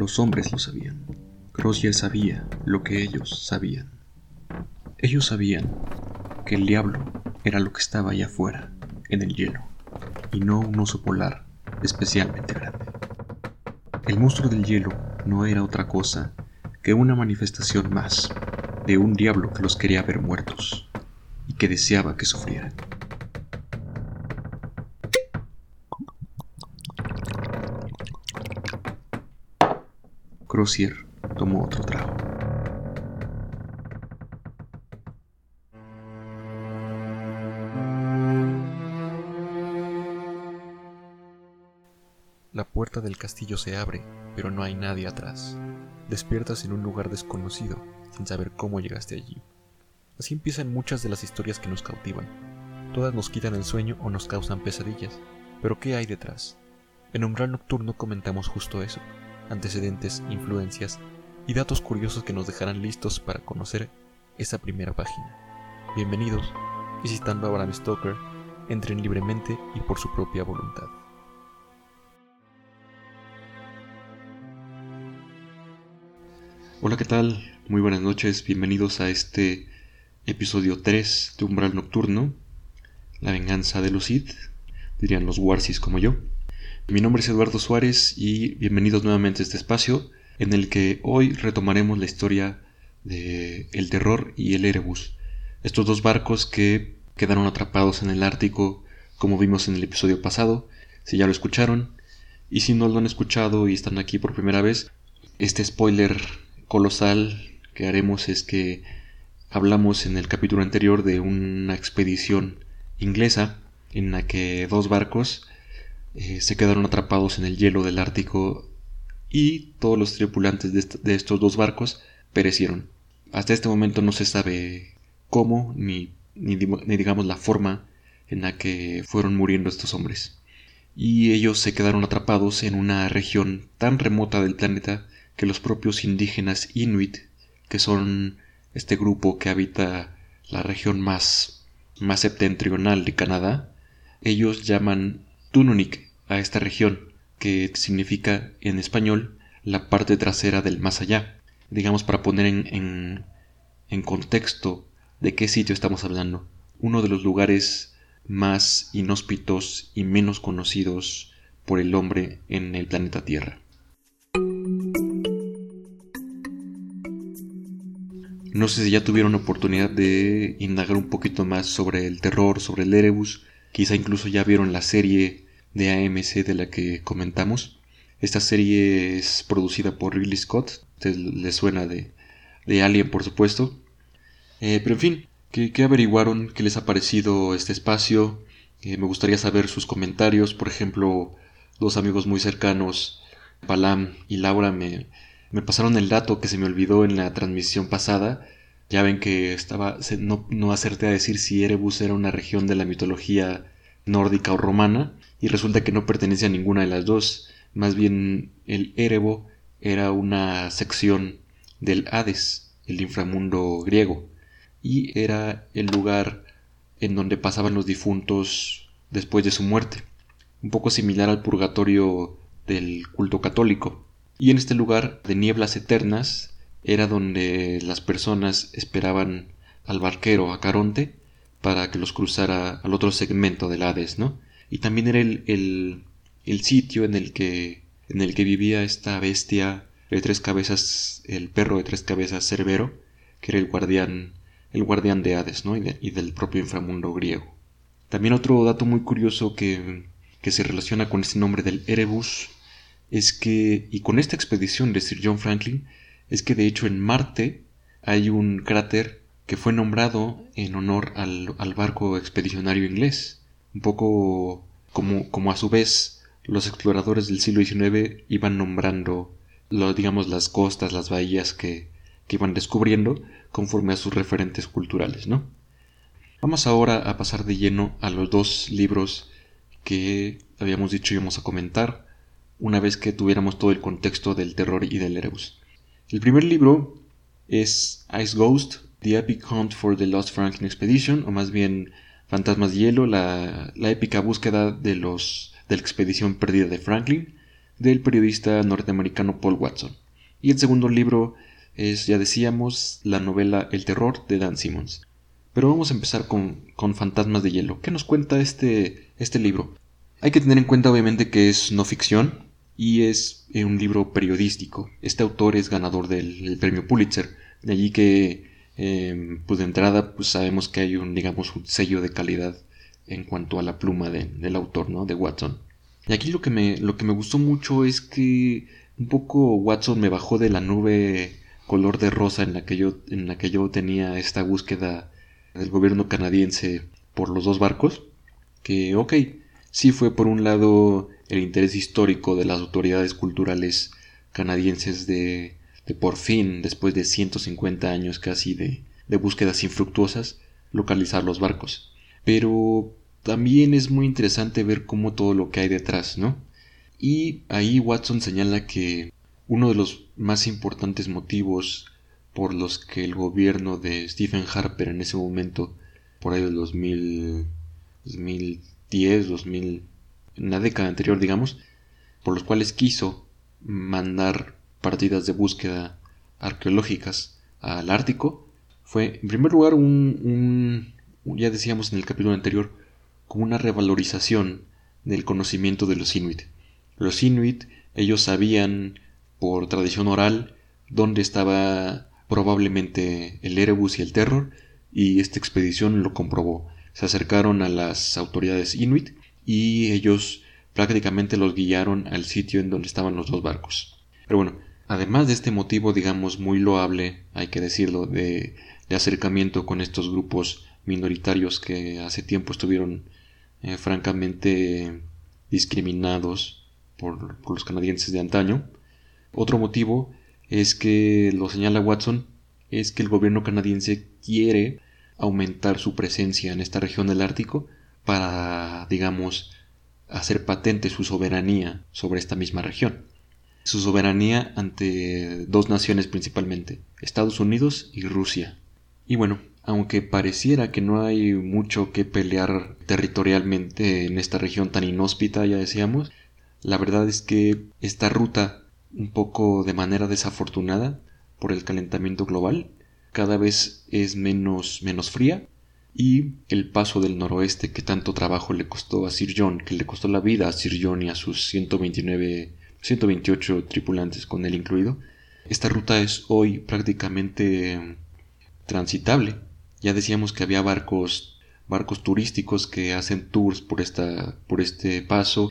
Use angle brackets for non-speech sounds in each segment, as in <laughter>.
Los hombres lo sabían. Crozier sabía lo que ellos sabían. Ellos sabían que el diablo era lo que estaba allá afuera, en el hielo, y no un oso polar especialmente grande. El monstruo del hielo no era otra cosa que una manifestación más de un diablo que los quería ver muertos y que deseaba que sufrieran. Crozier tomó otro trago. La puerta del castillo se abre, pero no hay nadie atrás. Despiertas en un lugar desconocido, sin saber cómo llegaste allí. Así empiezan muchas de las historias que nos cautivan. Todas nos quitan el sueño o nos causan pesadillas. Pero ¿qué hay detrás? En Umbral Nocturno comentamos justo eso, antecedentes, influencias y datos curiosos que nos dejarán listos para conocer esa primera página. Bienvenidos, visitando a Bram Stoker, entren libremente y por su propia voluntad. Hola, ¿qué tal? Muy buenas noches, bienvenidos a este episodio 3 de Umbral Nocturno, la venganza de Sith, dirían los Warsis como yo. Mi nombre es Eduardo Suárez y bienvenidos nuevamente a este espacio en el que hoy retomaremos la historia de El Terror y el Erebus, estos dos barcos que quedaron atrapados en el Ártico como vimos en el episodio pasado, si ya lo escucharon, y si no lo han escuchado y están aquí por primera vez, este spoiler colosal que haremos es que hablamos en el capítulo anterior de una expedición inglesa en la que dos barcos eh, se quedaron atrapados en el hielo del Ártico y todos los tripulantes de, estos dos barcos perecieron. Hasta este momento no se sabe cómo ni, ni digamos la forma en la que fueron muriendo estos hombres. Y ellos se quedaron atrapados en una región tan remota del planeta que los propios indígenas inuit, que son este grupo que habita la región más, más septentrional de Canadá, ellos llaman Tununik a esta región, que significa en español la parte trasera del más allá. Digamos para poner en, en, contexto de qué sitio estamos hablando. Uno de los lugares más inhóspitos y menos conocidos por el hombre en el planeta Tierra. No sé si ya tuvieron oportunidad de indagar un poquito más sobre el terror, sobre el Erebus. Quizá incluso ya vieron la serie de AMC de la que comentamos. Esta serie es producida por Ridley Scott. Les suena de, de Alien, por supuesto. Eh, pero en fin, ¿qué, averiguaron? ¿Qué les ha parecido este espacio? Eh, me gustaría saber sus comentarios. Por ejemplo, dos amigos muy cercanos, Palam y Laura, me, me pasaron el dato que se me olvidó en la transmisión pasada. Ya ven que estaba. No, no acerté a decir si Erebus era una región de la mitología nórdica o romana. Y resulta que no pertenece a ninguna de las dos. Más bien el Erebo era una sección del Hades, el inframundo griego. Y era el lugar en donde pasaban los difuntos después de su muerte. Un poco similar al purgatorio del culto católico. Y en este lugar de nieblas eternas era donde las personas esperaban al barquero, a Caronte, para que los cruzara al otro segmento del Hades, ¿no? Y también era el, el, el sitio en el que en el que vivía esta bestia de tres cabezas, el perro de tres cabezas Cerbero, que era el guardián, el guardián de Hades, ¿no? Y, del propio inframundo griego. También otro dato muy curioso que, que se relaciona con este nombre del Erebus es que, y con esta expedición de Sir John Franklin, es que de hecho en Marte hay un cráter que fue nombrado en honor al, barco expedicionario inglés, un poco como, como a su vez los exploradores del siglo XIX iban nombrando lo, digamos las costas, las bahías que, que iban descubriendo conforme a sus referentes culturales, ¿no? Vamos ahora a pasar de lleno a los dos libros que habíamos dicho íbamos a comentar una vez que tuviéramos todo el contexto del terror y del Erebus. El primer libro es Ice Ghost, The Epic Hunt for the Lost Franklin Expedition, o más bien Fantasmas de Hielo, la, épica búsqueda de, los, de la expedición perdida de Franklin, del periodista norteamericano Paul Watson. Y el segundo libro es, ya decíamos, la novela El terror de Dan Simmons. Pero vamos a empezar con, con Fantasmas de Hielo. ¿Qué nos cuenta este, este libro? Hay que tener en cuenta obviamente que es no ficción y es eh, un libro periodístico. Este autor es ganador del, premio Pulitzer, de allí que em, pues de entrada pues sabemos que hay un digamos sello de calidad en cuanto a la pluma del autor, ¿no? De Watson. Y aquí lo que me, lo que me gustó mucho es que un poco Watson me bajó de la nube color de rosa en la que yo, en la que yo tenía esta búsqueda del gobierno canadiense por los dos barcos. Que, ok, sí fue por un lado el interés histórico de las autoridades culturales canadienses de, de por fin, después de 150 años casi de, de búsquedas infructuosas, localizar los barcos. Pero también es muy interesante ver cómo todo lo que hay detrás, ¿no? Y ahí Watson señala que uno de los más importantes motivos por los que el gobierno de Stephen Harper en ese momento, por ahí del 2000, 2010, 2000, en la década anterior, digamos, por los cuales quiso mandar partidas de búsqueda arqueológicas al Ártico, fue en primer lugar un, ya decíamos en el capítulo anterior, como una revalorización del conocimiento de los Inuit. Los Inuit, ellos sabían por tradición oral dónde estaba probablemente el Erebus y el Terror, y esta expedición lo comprobó. Se acercaron a las autoridades Inuit y ellos prácticamente los guiaron al sitio en donde estaban los dos barcos. Pero bueno, además de este motivo, digamos, muy loable, hay que decirlo, de, acercamiento con estos grupos minoritarios que hace tiempo estuvieron eh, francamente discriminados por, los canadienses de antaño. Otro motivo es que, lo señala Watson, es que el gobierno canadiense quiere aumentar su presencia en esta región del Ártico para, digamos, hacer patente su soberanía sobre esta misma región. Su soberanía ante dos naciones principalmente, Estados Unidos y Rusia. Y bueno, aunque pareciera que no hay mucho que pelear territorialmente en esta región tan inhóspita, ya decíamos, la verdad es que esta ruta, un poco de manera desafortunada por el calentamiento global, cada vez es menos, menos fría y el paso del noroeste que tanto trabajo le costó a Sir John, que le costó la vida a Sir John y a sus 129, 128 tripulantes con él incluido, esta ruta es hoy prácticamente transitable. Ya decíamos que había barcos, barcos turísticos que hacen tours por, esta, por este paso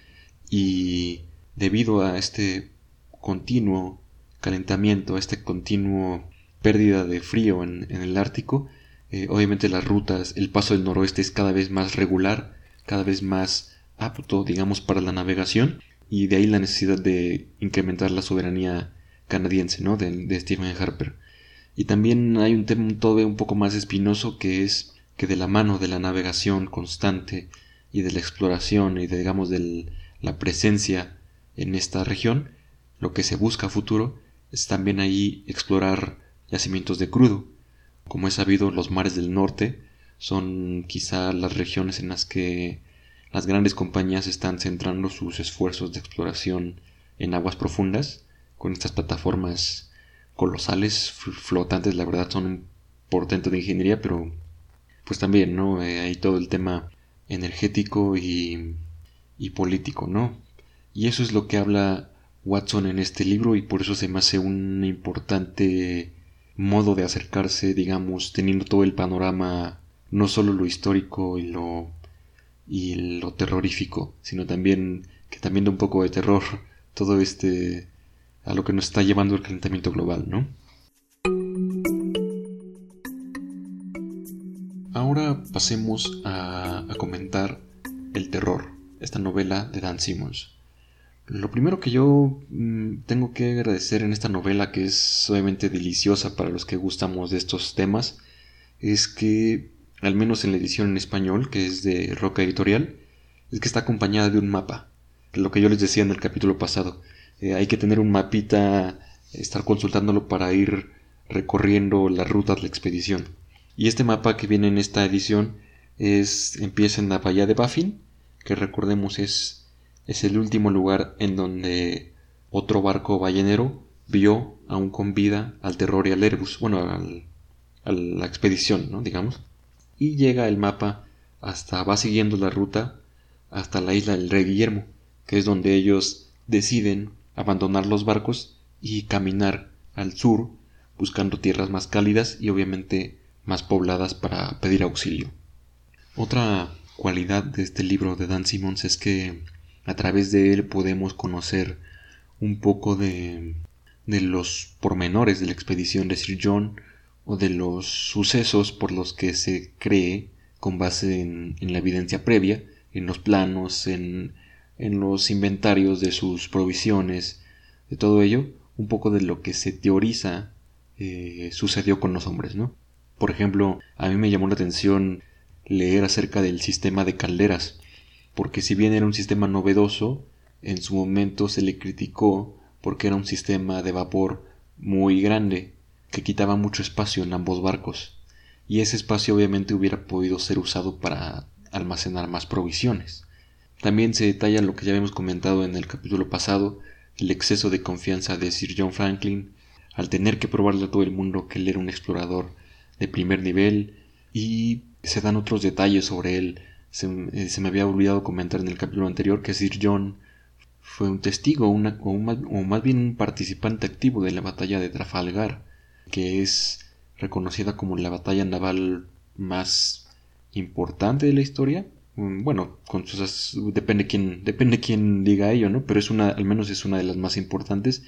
y debido a este continuo calentamiento, a este continuo pérdida de frío en, el Ártico, eh, obviamente las rutas, el paso del noroeste es cada vez más regular, cada vez más apto, digamos, para la navegación, y de ahí la necesidad de incrementar la soberanía canadiense, ¿no? De, Stephen Harper. Y también hay un tema todavía un poco más espinoso que es que de la mano de la navegación constante y de la exploración y de, digamos de la presencia en esta región, lo que se busca a futuro es también ahí explorar yacimientos de crudo. Como es sabido, los mares del norte son quizá las regiones en las que las grandes compañías están centrando sus esfuerzos de exploración en aguas profundas, con estas plataformas colosales, flotantes, la verdad son un portento de ingeniería, pero pues también, ¿no? Eh, hay todo el tema energético y, y político, ¿no? Y eso es lo que habla Watson en este libro y por eso se me hace un importante modo de acercarse, digamos, teniendo todo el panorama, no solo lo histórico y lo y lo terrorífico, sino también que también da un poco de terror todo este a lo que nos está llevando el calentamiento global, ¿no? Ahora pasemos a, comentar El terror, esta novela de Dan Simmons. Lo primero que yo mm, tengo que agradecer en esta novela, que es obviamente deliciosa para los que gustamos de estos temas, es que, al menos en la edición en español, que es de Roca Editorial, es que está acompañada de un mapa, lo que yo les decía en el capítulo pasado. Eh, hay que tener un mapita, estar consultándolo para ir recorriendo las rutas de la expedición. Y este mapa que viene en esta edición es empieza en la bahía de Baffin, que recordemos es, es el último lugar en donde otro barco ballenero vio aún con vida al terror y al Erebus, bueno, a la expedición, ¿no? digamos, y llega el mapa hasta, va siguiendo la ruta hasta la isla del Rey Guillermo, que es donde ellos deciden abandonar los barcos y caminar al sur buscando tierras más cálidas y obviamente más pobladas para pedir auxilio. Otra cualidad de este libro de Dan Simmons es que a través de él podemos conocer un poco de, de los pormenores de la expedición de Sir John o de los sucesos por los que se cree con base en, la evidencia previa, en los planos, en, en los inventarios de sus provisiones, de todo ello, un poco de lo que se teoriza eh, sucedió con los hombres, ¿no? Por ejemplo, a mí me llamó la atención leer acerca del sistema de calderas, porque si bien era un sistema novedoso, en su momento se le criticó porque era un sistema de vapor muy grande, que quitaba mucho espacio en ambos barcos, y ese espacio obviamente hubiera podido ser usado para almacenar más provisiones. También se detalla lo que ya habíamos comentado en el capítulo pasado, el exceso de confianza de Sir John Franklin, al tener que probarle a todo el mundo que él era un explorador de primer nivel, y se dan otros detalles sobre él. Se, eh, me había olvidado comentar en el capítulo anterior que Sir John fue un testigo o, o más bien un participante activo de la batalla de Trafalgar, que es reconocida como la batalla naval más importante de la historia. Mm, bueno, con sus, depende quién depende diga ello, ¿no? Pero es una, al menos es una de las más importantes.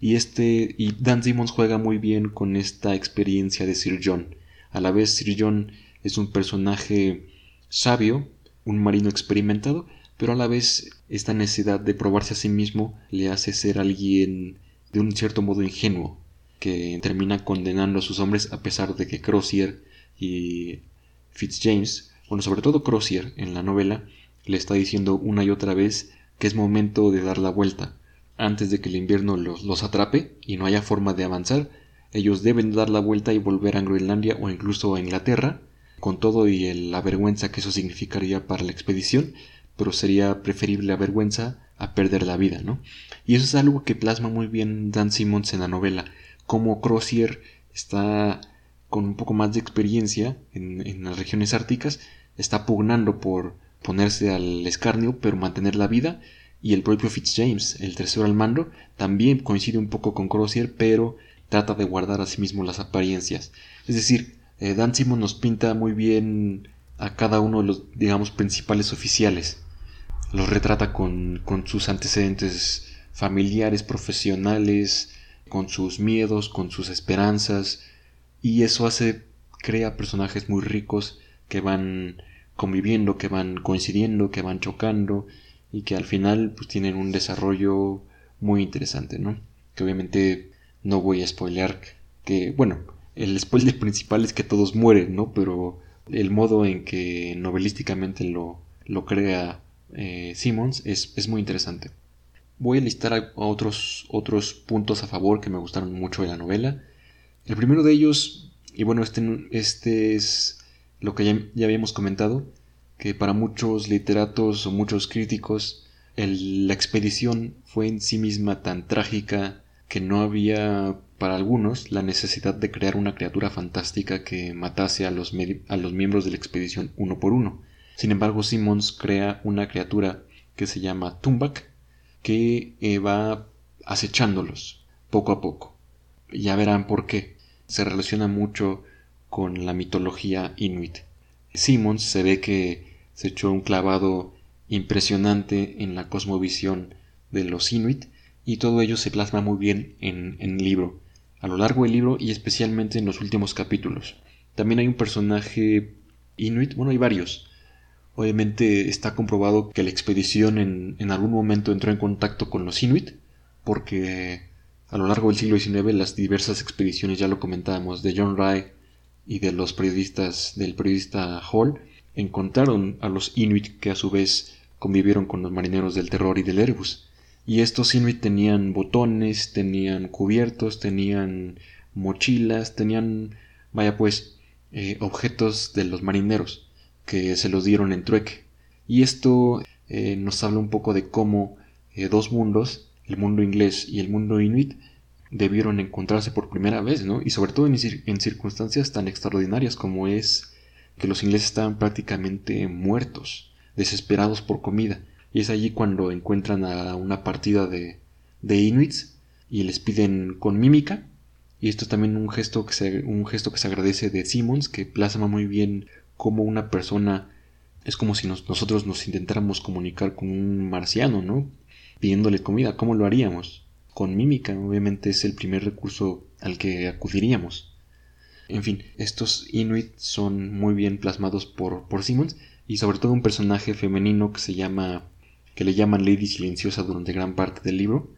Y este y Dan Simmons juega muy bien con esta experiencia de Sir John. A la vez Sir John es un personaje sabio, un marino experimentado, pero a la vez esta necesidad de probarse a sí mismo le hace ser alguien de un cierto modo ingenuo, que termina condenando a sus hombres a pesar de que Crozier y Fitzjames, bueno, sobre todo Crozier en la novela, le está diciendo una y otra vez que es momento de dar la vuelta. Antes de que el invierno los, los atrape y no haya forma de avanzar, ellos deben dar la vuelta y volver a Groenlandia o incluso a Inglaterra, con todo y la vergüenza que eso significaría para la expedición, pero sería preferible la vergüenza a perder la vida, ¿no? Y eso es algo que plasma muy bien Dan Simmons en la novela como Crozier está con un poco más de experiencia en, las regiones árticas, está pugnando por ponerse al escarnio pero mantener la vida y el propio Fitzjames, el tercero al mando, también coincide un poco con Crozier pero trata de guardar a sí mismo las apariencias. Es decir, eh, Dan Simon nos pinta muy bien a cada uno de los, digamos, principales oficiales. Los retrata con, con sus antecedentes familiares, profesionales, con sus miedos, con sus esperanzas, y eso hace, crea personajes muy ricos que van conviviendo, que van coincidiendo, que van chocando, y que al final pues tienen un desarrollo muy interesante, ¿no? Que obviamente no voy a spoilear, que bueno, el spoiler <laughs> principal es que todos mueren, ¿no? Pero el modo en que novelísticamente lo, lo crea eh, Simmons es, es muy interesante. Voy a listar otros, otros puntos a favor que me gustaron mucho de la novela. El primero de ellos, y bueno, este, este es lo que ya, habíamos comentado, que para muchos literatos o muchos críticos la expedición fue en sí misma tan trágica que no había para algunos la necesidad de crear una criatura fantástica que matase a los, a los miembros de la expedición uno por uno. Sin embargo, Simmons crea una criatura que se llama Tumbak, que eh, va acechándolos poco a poco. Ya verán por qué. Se relaciona mucho con la mitología inuit. Simmons se ve que se echó un clavado impresionante en la cosmovisión de los inuit y todo ello se plasma muy bien en, en el libro, a lo largo del libro y especialmente en los últimos capítulos. También hay un personaje inuit, bueno, hay varios, Obviamente está comprobado que la expedición en, algún momento entró en contacto con los Inuit, porque a lo largo del siglo XIX las diversas expediciones, ya lo comentábamos, de John Ray y de los periodistas, del periodista Hall, encontraron a los Inuit que a su vez convivieron con los marineros del terror y del Erebus. Y estos Inuit tenían botones, tenían cubiertos, tenían mochilas, tenían, vaya pues, eh, objetos de los marineros que se los dieron en trueque. Y esto eh, nos habla un poco de cómo eh, dos mundos, el mundo inglés y el mundo inuit debieron encontrarse por primera vez, ¿no? Y sobre todo en, en circunstancias tan extraordinarias como es que los ingleses estaban prácticamente muertos, desesperados por comida. Y es allí cuando encuentran a una partida de, de inuits y les piden con mímica. Y esto es también un gesto que se, un gesto que se agradece de Simmons, que plasma muy bien cómo una persona es como si nosotros nos intentáramos comunicar con un marciano, ¿no? Pidiéndole comida. ¿Cómo lo haríamos? Con mímica, obviamente es el primer recurso al que acudiríamos. En fin, estos Inuit son muy bien plasmados por, por Simmons y sobre todo un personaje femenino que se llama que le llaman Lady Silenciosa durante gran parte del libro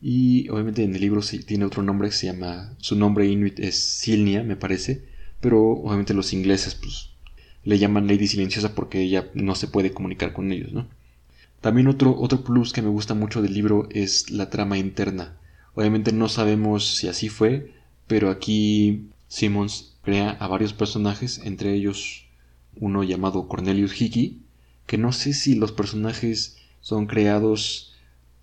y obviamente en el libro tiene otro nombre que se llama su nombre Inuit es Silnia me parece pero obviamente los ingleses pues le llaman Lady Silenciosa porque ella no se puede comunicar con ellos, ¿no? También otro, otro plus que me gusta mucho del libro es la trama interna. Obviamente no sabemos si así fue, pero aquí Simmons crea a varios personajes, entre ellos uno llamado Cornelius Hickey, que no sé si los personajes son creados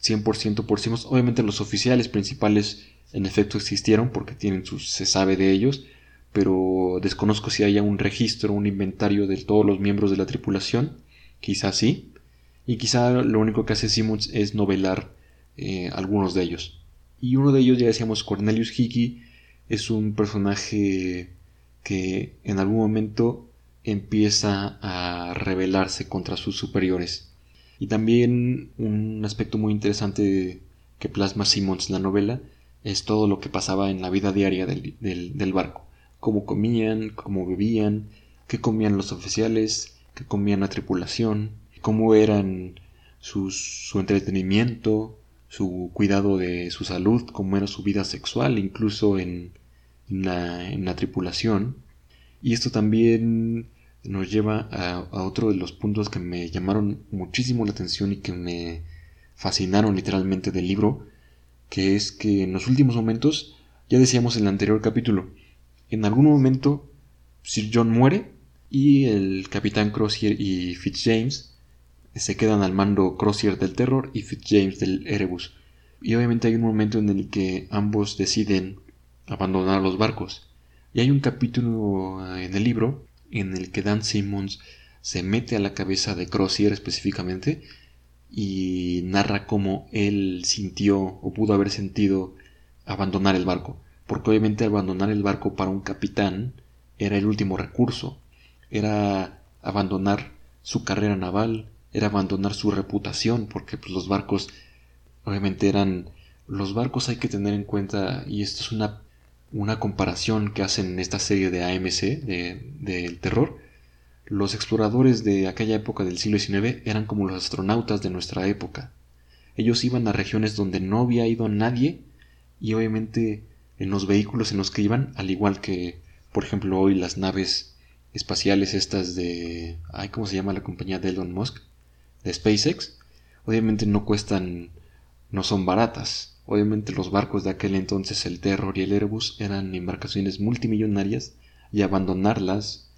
100% por Simmons. Obviamente los oficiales principales en efecto existieron porque tienen sus, se sabe de ellos, pero desconozco si haya un registro, un inventario de todos los miembros de la tripulación, quizá sí, y quizá lo único que hace Simmons es novelar eh, algunos de ellos. Y uno de ellos, ya decíamos, Cornelius Hickey, es un personaje que en algún momento empieza a rebelarse contra sus superiores. Y también un aspecto muy interesante que plasma Simmons en la novela es todo lo que pasaba en la vida diaria del barco cómo comían, cómo bebían, qué comían los oficiales, qué comían la tripulación, cómo eran su entretenimiento, su cuidado de su salud, cómo era su vida sexual, incluso en, la, tripulación. Y esto también nos lleva a, a, otro de los puntos que me llamaron muchísimo la atención y que me fascinaron literalmente del libro, que es que en los últimos momentos, ya decíamos en el anterior capítulo, en algún momento Sir John muere y el capitán Crozier y Fitzjames se quedan al mando Crozier del Terror y Fitzjames del Erebus. Y obviamente hay un momento en el que ambos deciden abandonar los barcos. Y hay un capítulo eh, en el libro en el que Dan Simmons se mete a la cabeza de Crozier específicamente y narra cómo él sintió o pudo haber sentido abandonar el barco porque obviamente abandonar el barco para un capitán era el último recurso, era abandonar su carrera naval, era abandonar su reputación, porque pues, los barcos obviamente eran... Los barcos hay que tener en cuenta, y esto es una, una comparación que hacen en esta serie de AMC, del de, terror, los exploradores de aquella época del siglo XIX eran como los astronautas de nuestra época. Ellos iban a regiones donde no había ido nadie y obviamente en los vehículos en los que iban, al igual que, por ejemplo, hoy las naves espaciales estas de... Ay, ¿Cómo se llama la compañía de Elon Musk? De SpaceX. Obviamente no cuestan... no son baratas. Obviamente los barcos de aquel entonces, el Terror y el Airbus, eran embarcaciones multimillonarias y abandonarlas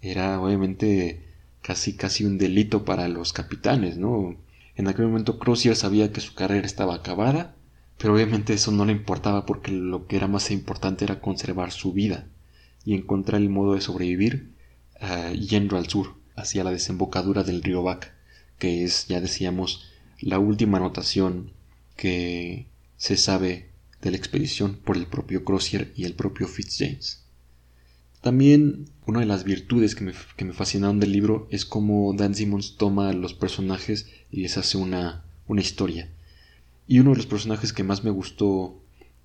era obviamente casi casi un delito para los capitanes, ¿no? En aquel momento Crozier sabía que su carrera estaba acabada pero obviamente eso no le importaba porque lo que era más importante era conservar su vida y encontrar el modo de sobrevivir uh, yendo al sur, hacia la desembocadura del río Bac, que es, ya decíamos, la última anotación que se sabe de la expedición por el propio Crozier y el propio Fitzjames. También una de las virtudes que me, que me fascinaron del libro es cómo Dan Simmons toma los personajes y les hace una, una historia y uno de los personajes que más me gustó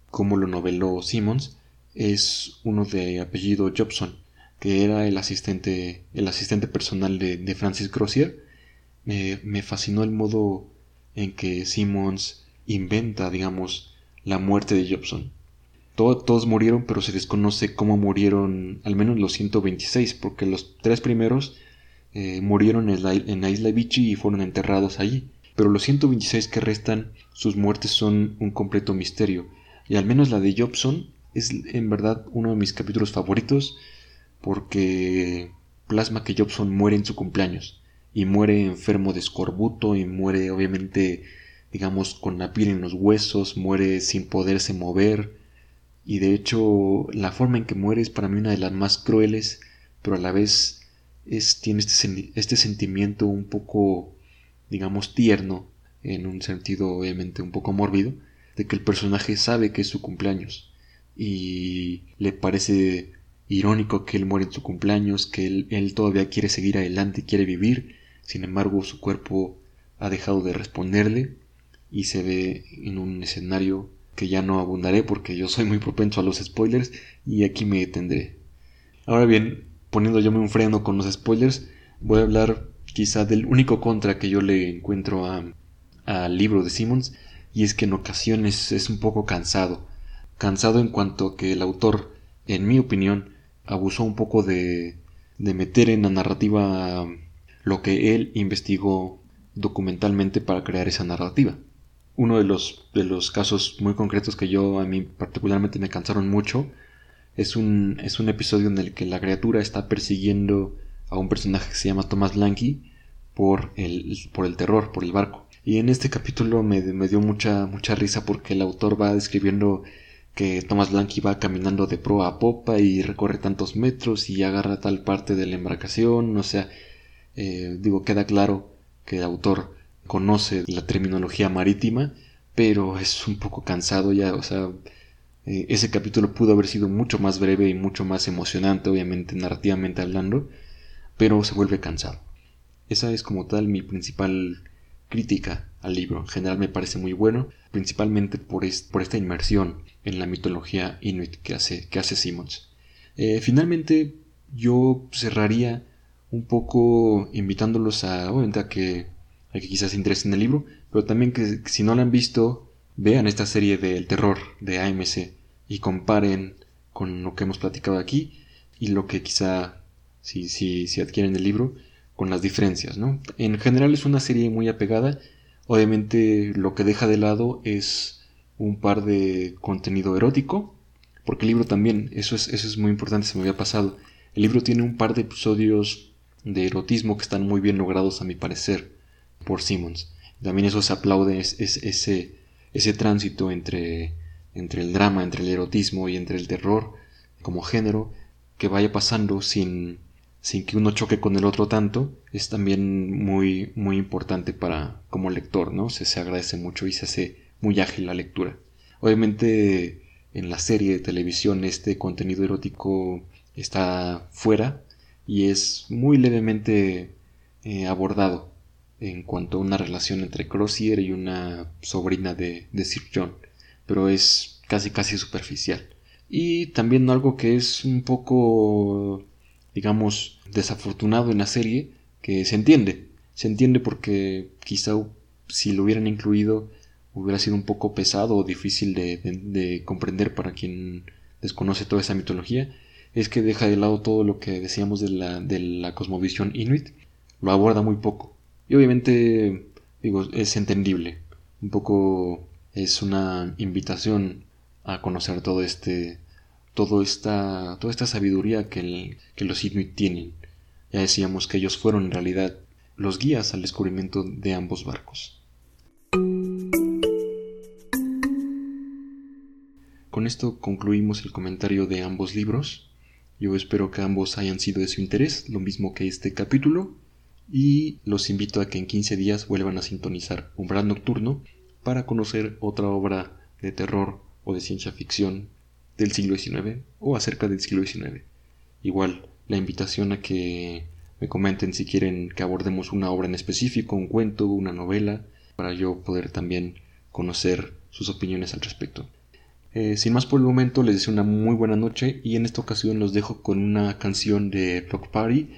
como lo noveló Simmons es uno de apellido Jobson, que era el asistente, el asistente personal de, Francis Crozier. Me, me, fascinó el modo en que Simmons inventa, digamos, la muerte de Jobson. todos murieron, pero se desconoce cómo murieron al menos los 126, porque los tres primeros eh, murieron en la, en la isla Vichy y fueron enterrados allí pero los 126 que restan, sus muertes son un completo misterio, y al menos la de Jobson es en verdad uno de mis capítulos favoritos porque plasma que Jobson muere en su cumpleaños y muere enfermo de escorbuto y muere obviamente digamos, con la piel en los huesos, muere sin poderse mover, y de hecho la forma en que muere es para mí una de las más crueles, pero a la vez es, tiene este, este sentimiento un poco, digamos, tierno, en un sentido obviamente un poco mórbido, de que el personaje sabe que es su cumpleaños y le parece irónico que él muere en su cumpleaños, que él, él todavía quiere seguir adelante, quiere vivir, sin embargo su cuerpo ha dejado de responderle y se ve en un escenario que ya no abundaré porque yo soy muy propenso a los spoilers y aquí me detendré. Ahora bien, poniendo yo un freno con los spoilers, voy a hablar quizá del único contra que yo le encuentro al libro de Simmons y es que en ocasiones es un poco cansado. Cansado en cuanto que el autor, en mi opinión, abusó un poco de, de meter en la narrativa lo que él investigó documentalmente para crear esa narrativa. Uno de los, de los casos muy concretos que yo a mí particularmente me cansaron mucho es un, es un episodio en el que la criatura está persiguiendo a un personaje que se llama Thomas Lanky por el, por el terror, por el barco. Y en este capítulo me, me dio mucha, mucha risa porque el autor va describiendo que Thomas Lanky va caminando de proa a popa y recorre tantos metros y agarra tal parte de la embarcación, o sea, eh, digo, queda claro que el autor conoce la terminología marítima, pero es un poco cansado ya, o sea, eh, ese capítulo pudo haber sido mucho más breve y mucho más emocionante, obviamente narrativamente hablando, pero se vuelve cansado. Esa es como tal mi principal crítica al libro. En general me parece muy bueno, principalmente por, por esta inmersión en la mitología inuit que hace, que hace Simmons. Eh, finalmente, yo cerraría un poco invitándolos a, a que, a que quizás se interesen en el libro, pero también que si no lo han visto, vean esta serie del terror de AMC y comparen con lo que hemos platicado aquí y lo que quizá si, si, si adquieren el libro con las diferencias, ¿no? En general es una serie muy apegada, obviamente lo que deja de lado es un par de contenido erótico, porque el libro también, eso es, eso es muy importante, se me había pasado, el libro tiene un par de episodios de erotismo que están muy bien logrados a mi parecer por Simmons. También eso se aplaude, es, ese, ese tránsito entre, entre el drama, entre el erotismo y entre el terror como género que vaya pasando sin, sin que uno choque con el otro tanto, es también muy, muy importante para como lector, ¿no? Se, se agradece mucho y se hace muy ágil la lectura. Obviamente en la serie de televisión este contenido erótico está fuera y es muy levemente eh, abordado en cuanto a una relación entre Crozier y una sobrina de, de Sir John, pero es casi casi superficial. Y también algo que es un poco, digamos, desafortunado en la serie, que se entiende, se entiende porque quizá si lo hubieran incluido hubiera sido un poco pesado o difícil de comprender para quien desconoce toda esa mitología, es que deja de lado todo lo que decíamos de la, de la cosmovisión inuit, lo aborda muy poco. Y obviamente, digo, es entendible. Un poco es una invitación a conocer todo este, esta, toda esta sabiduría que, que los inuit tienen. Ya decíamos que ellos fueron en realidad los guías al descubrimiento de ambos barcos. Con esto concluimos el comentario de ambos libros. Yo espero que ambos hayan sido de su interés, lo mismo que este capítulo, y los invito a que en 15 días vuelvan a sintonizar Umbral Nocturno para conocer otra obra de terror o de ciencia ficción del siglo XIX o acerca del siglo XIX. Igual, la invitación a que me comenten si quieren que abordemos una obra en específico, un cuento, una novela, para yo poder también conocer sus opiniones al respecto. Eh, sin más por el momento, les deseo una muy buena noche y en esta ocasión los dejo con una canción de Block Party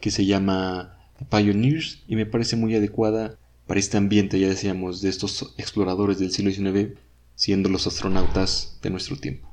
que se llama Pioneers y me parece muy adecuada para este ambiente, ya decíamos, de estos exploradores del siglo XIX siendo los astronautas de nuestro tiempo.